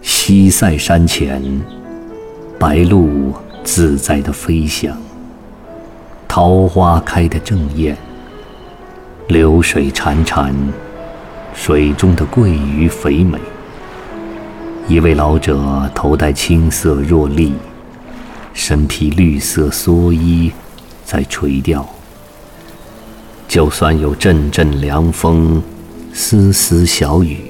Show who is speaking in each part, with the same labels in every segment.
Speaker 1: 西塞山前，白鹭自在的飞翔，桃花开得正艳，流水潺潺，水中的桂鱼肥美。一位老者头戴青色若笠，身披绿色蓑衣，在垂钓。就算有阵阵凉风，丝丝小雨。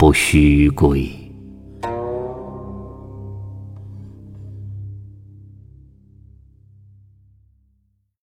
Speaker 1: 不须归。